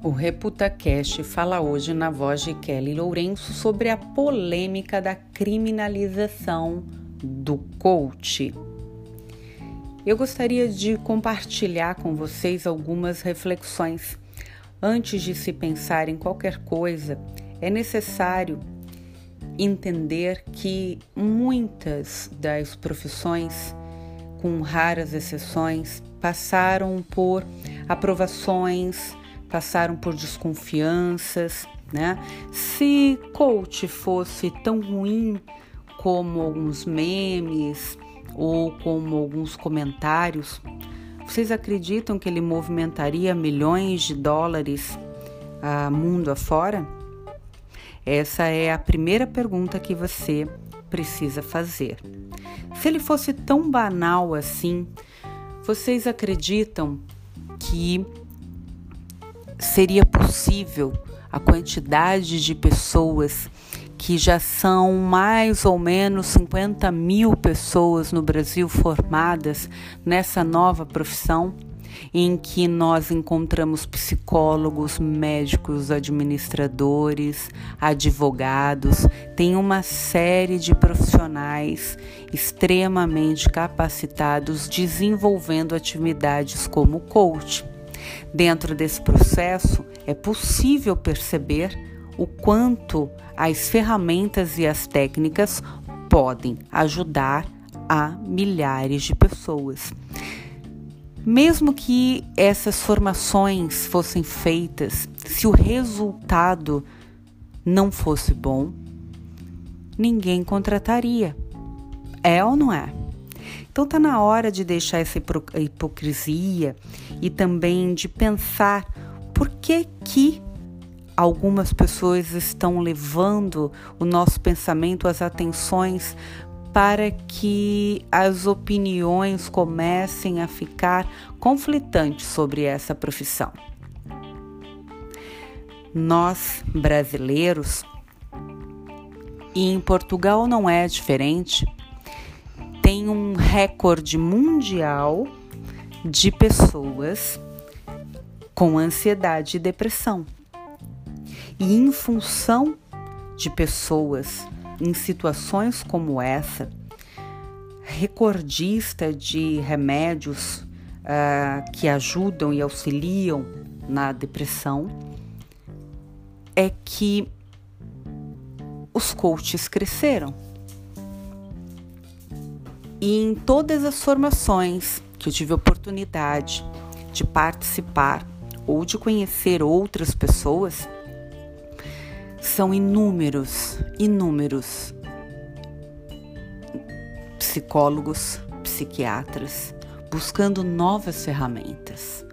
O ReputaCast fala hoje na voz de Kelly Lourenço sobre a polêmica da criminalização do coach. Eu gostaria de compartilhar com vocês algumas reflexões. Antes de se pensar em qualquer coisa, é necessário entender que muitas das profissões, com raras exceções, passaram por aprovações passaram por desconfianças, né? Se coach fosse tão ruim como alguns memes ou como alguns comentários, vocês acreditam que ele movimentaria milhões de dólares a mundo afora? Essa é a primeira pergunta que você precisa fazer. Se ele fosse tão banal assim, vocês acreditam que seria possível a quantidade de pessoas que já são mais ou menos 50 mil pessoas no Brasil formadas nessa nova profissão, em que nós encontramos psicólogos, médicos, administradores, advogados, tem uma série de profissionais extremamente capacitados desenvolvendo atividades como coach. Dentro desse processo, é possível perceber o quanto as ferramentas e as técnicas podem ajudar a milhares de pessoas. Mesmo que essas formações fossem feitas, se o resultado não fosse bom, ninguém contrataria. É ou não é? Então está na hora de deixar essa hipocrisia e também de pensar por que que algumas pessoas estão levando o nosso pensamento, as atenções para que as opiniões comecem a ficar conflitantes sobre essa profissão. Nós, brasileiros, e em Portugal não é diferente, tem um recorde mundial de pessoas com ansiedade e depressão. E em função de pessoas em situações como essa, recordista de remédios uh, que ajudam e auxiliam na depressão, é que os coaches cresceram. E em todas as formações que eu tive oportunidade de participar ou de conhecer outras pessoas, são inúmeros, inúmeros psicólogos, psiquiatras buscando novas ferramentas.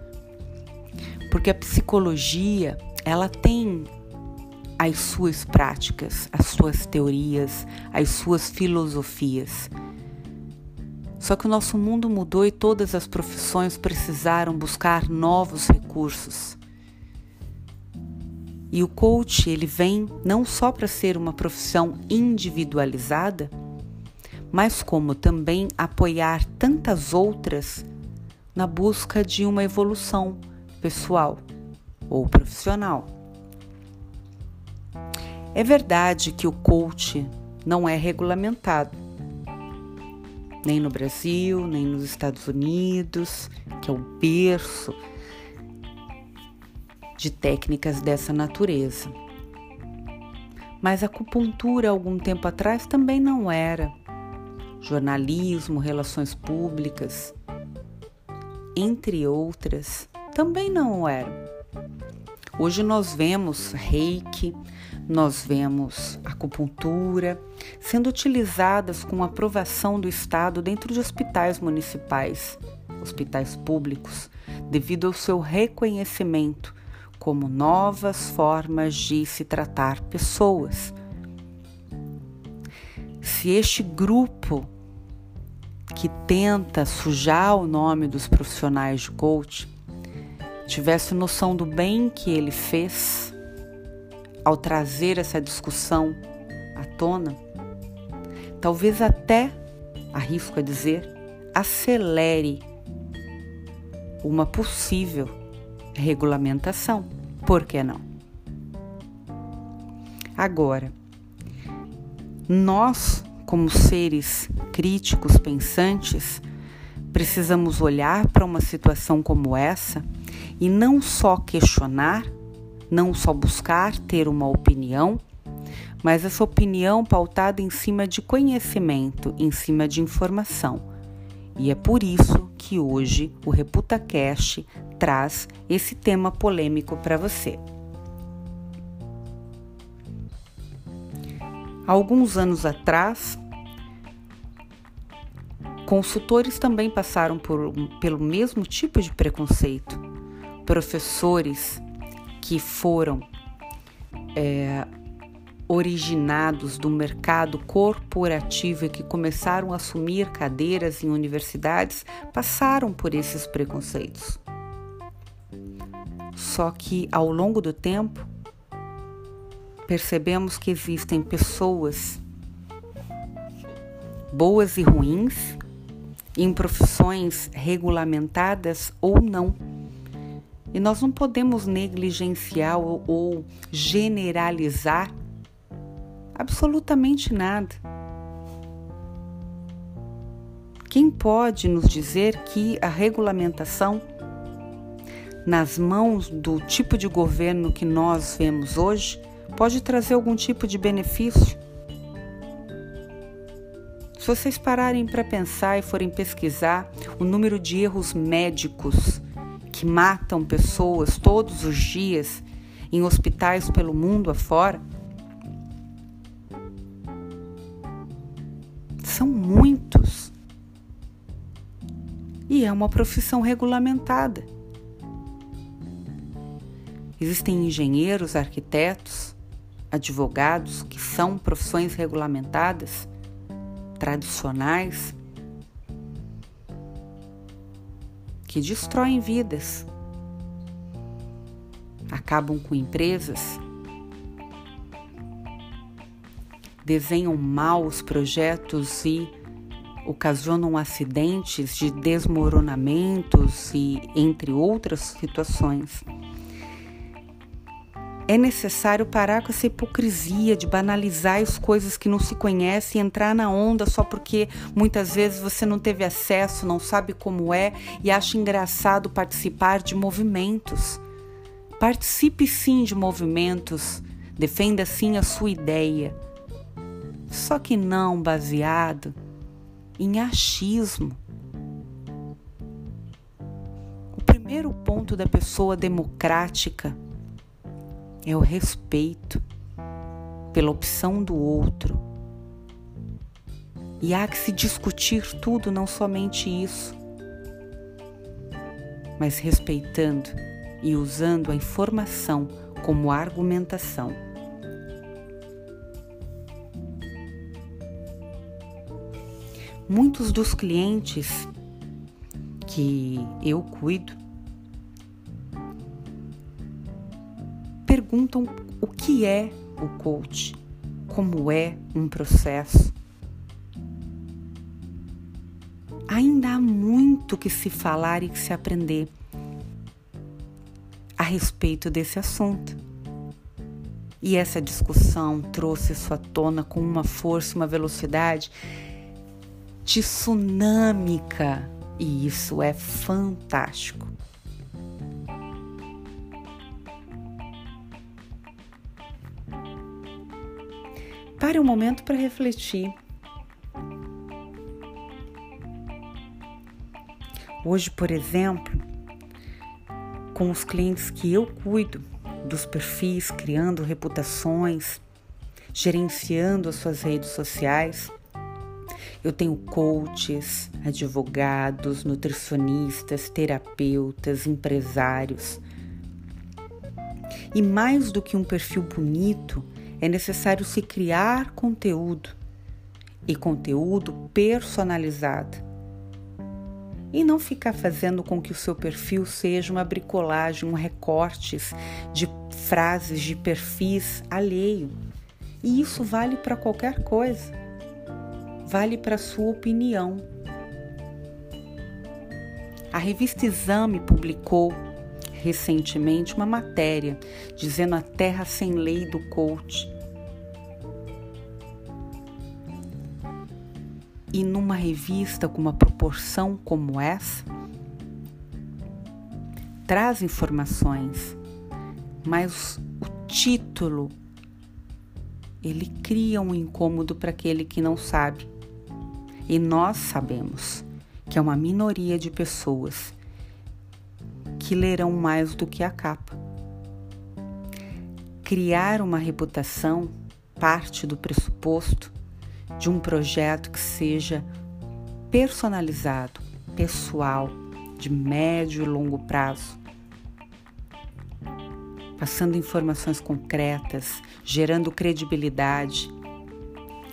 Porque a psicologia, ela tem as suas práticas, as suas teorias, as suas filosofias só que o nosso mundo mudou e todas as profissões precisaram buscar novos recursos. E o coach, ele vem não só para ser uma profissão individualizada, mas como também apoiar tantas outras na busca de uma evolução pessoal ou profissional. É verdade que o coach não é regulamentado, nem no Brasil, nem nos Estados Unidos, que é o berço de técnicas dessa natureza. Mas a acupuntura, algum tempo atrás, também não era. Jornalismo, relações públicas, entre outras, também não eram. Hoje nós vemos reiki, nós vemos acupuntura sendo utilizadas com aprovação do Estado dentro de hospitais municipais, hospitais públicos, devido ao seu reconhecimento como novas formas de se tratar pessoas. Se este grupo que tenta sujar o nome dos profissionais de coach tivesse noção do bem que ele fez, ao trazer essa discussão à tona, talvez até, arrisco a dizer, acelere uma possível regulamentação. Por que não? Agora, nós, como seres críticos, pensantes, precisamos olhar para uma situação como essa e não só questionar, não só buscar ter uma opinião, mas essa opinião pautada em cima de conhecimento, em cima de informação. E é por isso que hoje o ReputaCast traz esse tema polêmico para você. Alguns anos atrás, consultores também passaram por, pelo mesmo tipo de preconceito. Professores que foram é, originados do mercado corporativo e que começaram a assumir cadeiras em universidades passaram por esses preconceitos. Só que ao longo do tempo, percebemos que existem pessoas boas e ruins em profissões regulamentadas ou não e nós não podemos negligenciar ou, ou generalizar absolutamente nada. Quem pode nos dizer que a regulamentação nas mãos do tipo de governo que nós vemos hoje pode trazer algum tipo de benefício? Se vocês pararem para pensar e forem pesquisar o número de erros médicos que matam pessoas todos os dias em hospitais pelo mundo afora? São muitos. E é uma profissão regulamentada. Existem engenheiros, arquitetos, advogados que são profissões regulamentadas, tradicionais, que destroem vidas, acabam com empresas, desenham mal os projetos e ocasionam acidentes de desmoronamentos e entre outras situações. É necessário parar com essa hipocrisia de banalizar as coisas que não se conhecem e entrar na onda só porque muitas vezes você não teve acesso, não sabe como é e acha engraçado participar de movimentos. Participe sim de movimentos, defenda sim a sua ideia, só que não baseado em achismo. O primeiro ponto da pessoa democrática é o respeito pela opção do outro. E há que se discutir tudo, não somente isso, mas respeitando e usando a informação como argumentação. Muitos dos clientes que eu cuido perguntam o que é o coach, como é um processo. Ainda há muito que se falar e que se aprender a respeito desse assunto. E essa discussão trouxe sua tona com uma força, uma velocidade tsunâmica, e isso é fantástico. Pare um momento para refletir. Hoje, por exemplo, com os clientes que eu cuido dos perfis, criando reputações, gerenciando as suas redes sociais, eu tenho coaches, advogados, nutricionistas, terapeutas, empresários. E mais do que um perfil bonito, é necessário se criar conteúdo e conteúdo personalizado. E não ficar fazendo com que o seu perfil seja uma bricolagem, um recortes de frases, de perfis alheio. E isso vale para qualquer coisa. Vale para a sua opinião. A revista Exame publicou recentemente uma matéria dizendo a terra sem lei do coach. E numa revista com uma proporção como essa, traz informações, mas o título ele cria um incômodo para aquele que não sabe. E nós sabemos que é uma minoria de pessoas que lerão mais do que a capa. Criar uma reputação parte do pressuposto de um projeto que seja personalizado, pessoal, de médio e longo prazo, passando informações concretas, gerando credibilidade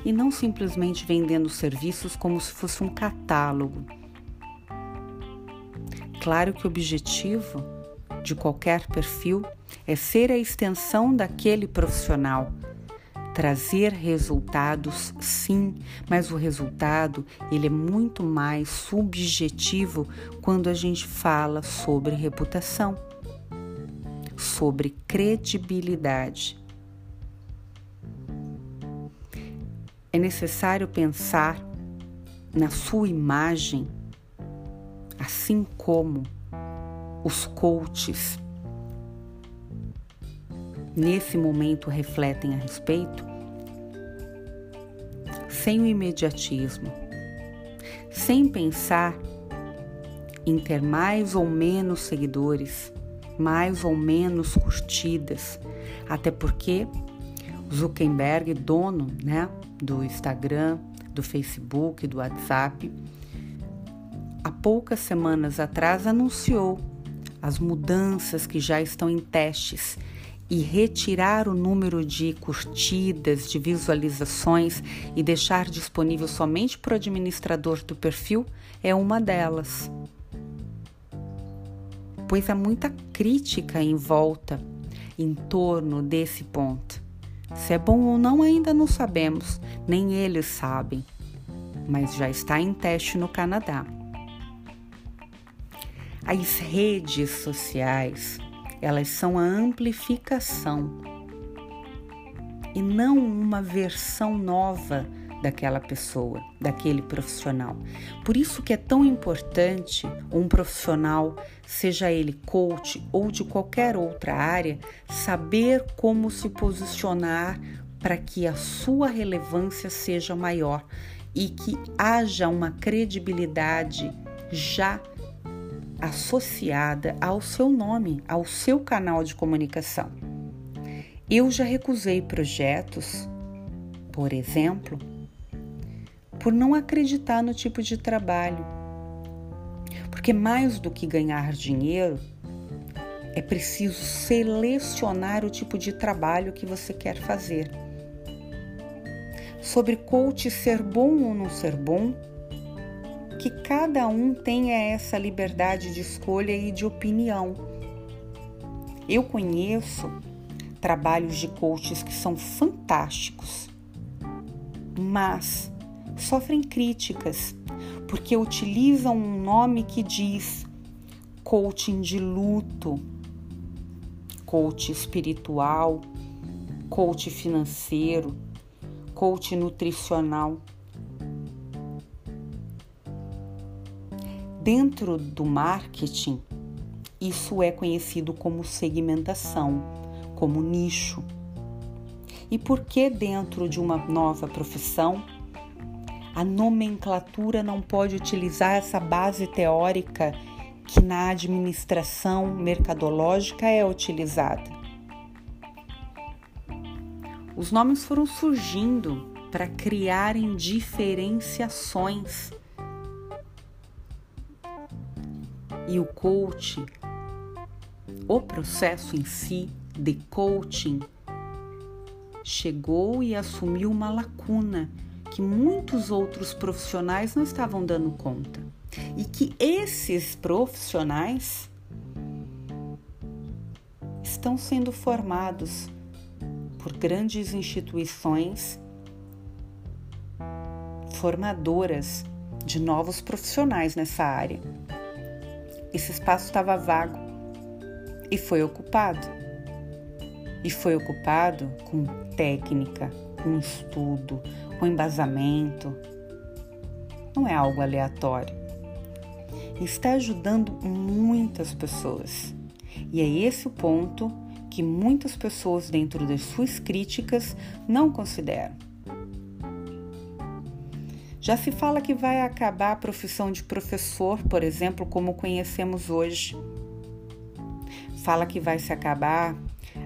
e não simplesmente vendendo serviços como se fosse um catálogo Claro que o objetivo de qualquer perfil é ser a extensão daquele profissional. Trazer resultados, sim, mas o resultado ele é muito mais subjetivo quando a gente fala sobre reputação, sobre credibilidade. É necessário pensar na sua imagem assim como os coaches nesse momento refletem a respeito, sem o imediatismo, sem pensar em ter mais ou menos seguidores, mais ou menos curtidas, até porque Zuckerberg, dono né, do Instagram, do Facebook, do WhatsApp, há poucas semanas atrás anunciou as mudanças que já estão em testes e retirar o número de curtidas, de visualizações e deixar disponível somente para o administrador do perfil é uma delas. Pois há muita crítica em volta em torno desse ponto. Se é bom ou não, ainda não sabemos, nem eles sabem, mas já está em teste no Canadá. As redes sociais, elas são a amplificação e não uma versão nova daquela pessoa, daquele profissional. Por isso que é tão importante um profissional, seja ele coach ou de qualquer outra área, saber como se posicionar para que a sua relevância seja maior e que haja uma credibilidade já associada ao seu nome, ao seu canal de comunicação. Eu já recusei projetos, por exemplo, por não acreditar no tipo de trabalho. Porque mais do que ganhar dinheiro, é preciso selecionar o tipo de trabalho que você quer fazer. Sobre coach ser bom ou não ser bom, que cada um tenha essa liberdade de escolha e de opinião. Eu conheço trabalhos de coaches que são fantásticos, mas sofrem críticas porque utilizam um nome que diz coaching de luto, coach espiritual, coach financeiro, coach nutricional. Dentro do marketing, isso é conhecido como segmentação, como nicho. E por que dentro de uma nova profissão a nomenclatura não pode utilizar essa base teórica que na administração mercadológica é utilizada? Os nomes foram surgindo para criarem diferenciações e o coaching, o processo em si de coaching, chegou e assumiu uma lacuna que muitos outros profissionais não estavam dando conta. E que esses profissionais estão sendo formados por grandes instituições formadoras de novos profissionais nessa área esse espaço estava vago. e foi ocupado. E foi ocupado com técnica, com estudo, com embasamento. Não é algo aleatório. Está ajudando muitas pessoas. E é esse o ponto que muitas pessoas, dentro das suas críticas, não consideram. Já se fala que vai acabar a profissão de professor, por exemplo, como conhecemos hoje. Fala que vai se acabar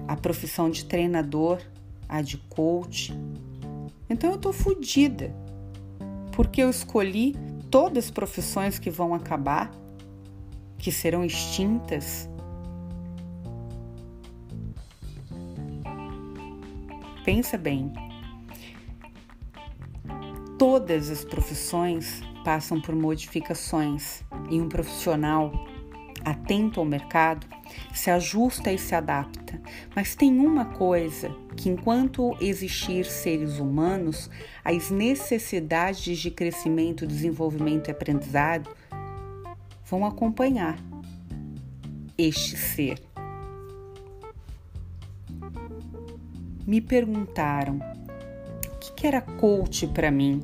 a profissão de treinador, a de coach. Então eu tô fodida, porque eu escolhi todas as profissões que vão acabar, que serão extintas. Pensa bem, Todas as profissões passam por modificações e um profissional atento ao mercado se ajusta e se adapta. Mas tem uma coisa que, enquanto existir seres humanos, as necessidades de crescimento, desenvolvimento e aprendizado vão acompanhar este ser. Me perguntaram que era coach para mim?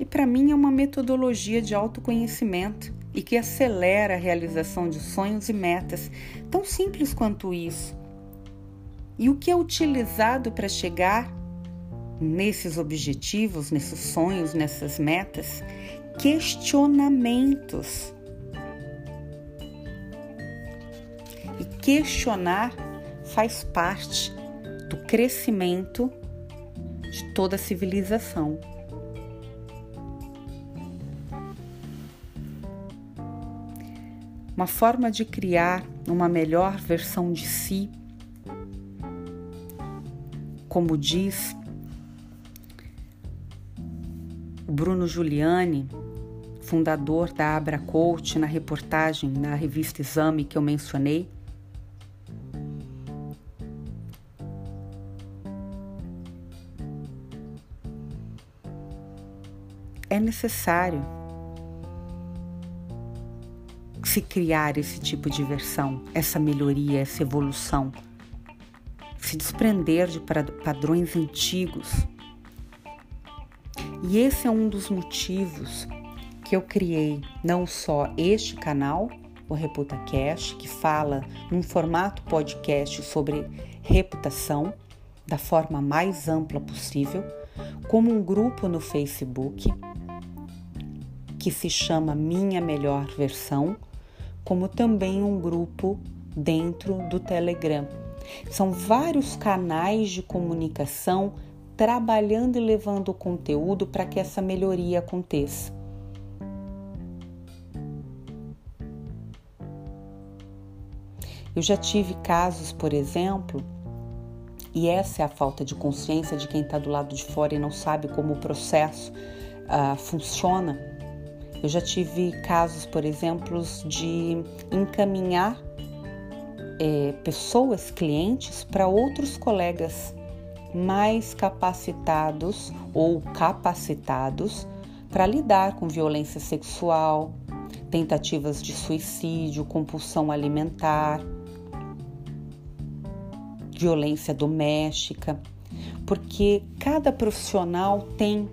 E para mim é uma metodologia de autoconhecimento e que acelera a realização de sonhos e metas, tão simples quanto isso. E o que é utilizado para chegar nesses objetivos, nesses sonhos, nessas metas? Questionamentos. E questionar faz parte do crescimento de toda a civilização. Uma forma de criar uma melhor versão de si, como diz Bruno Giuliani, fundador da Abra Coach, na reportagem na revista Exame que eu mencionei, necessário se criar esse tipo de versão, essa melhoria, essa evolução, se desprender de padrões antigos. E esse é um dos motivos que eu criei não só este canal, o ReputaCast, que fala num formato podcast sobre reputação da forma mais ampla possível, como um grupo no Facebook que se chama Minha Melhor Versão, como também um grupo dentro do Telegram. São vários canais de comunicação trabalhando e levando conteúdo para que essa melhoria aconteça. Eu já tive casos, por exemplo, e essa é a falta de consciência de quem está do lado de fora e não sabe como o processo uh, funciona eu já tive casos, por exemplo, de encaminhar é, pessoas, clientes, para outros colegas mais capacitados ou capacitados para lidar com violência sexual, tentativas de suicídio, compulsão alimentar, violência doméstica, porque cada profissional tem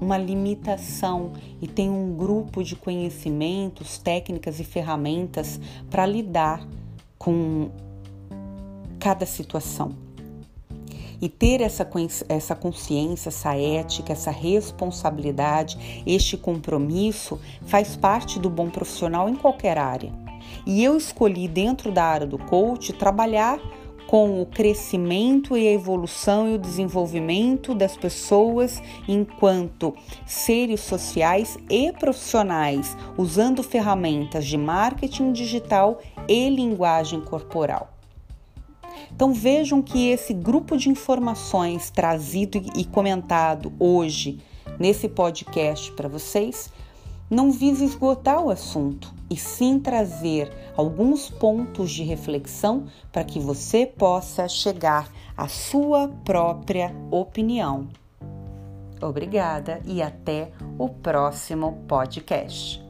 uma limitação e tem um grupo de conhecimentos, técnicas e ferramentas para lidar com cada situação. E ter essa, essa consciência, essa ética, essa responsabilidade, este compromisso faz parte do bom profissional em qualquer área. E eu escolhi, dentro da área do coach, trabalhar com o crescimento e a evolução e o desenvolvimento das pessoas enquanto seres sociais e profissionais, usando ferramentas de marketing digital e linguagem corporal. Então vejam que esse grupo de informações trazido e comentado hoje nesse podcast para vocês não visa esgotar o assunto, e sim trazer alguns pontos de reflexão para que você possa chegar à sua própria opinião. Obrigada e até o próximo podcast.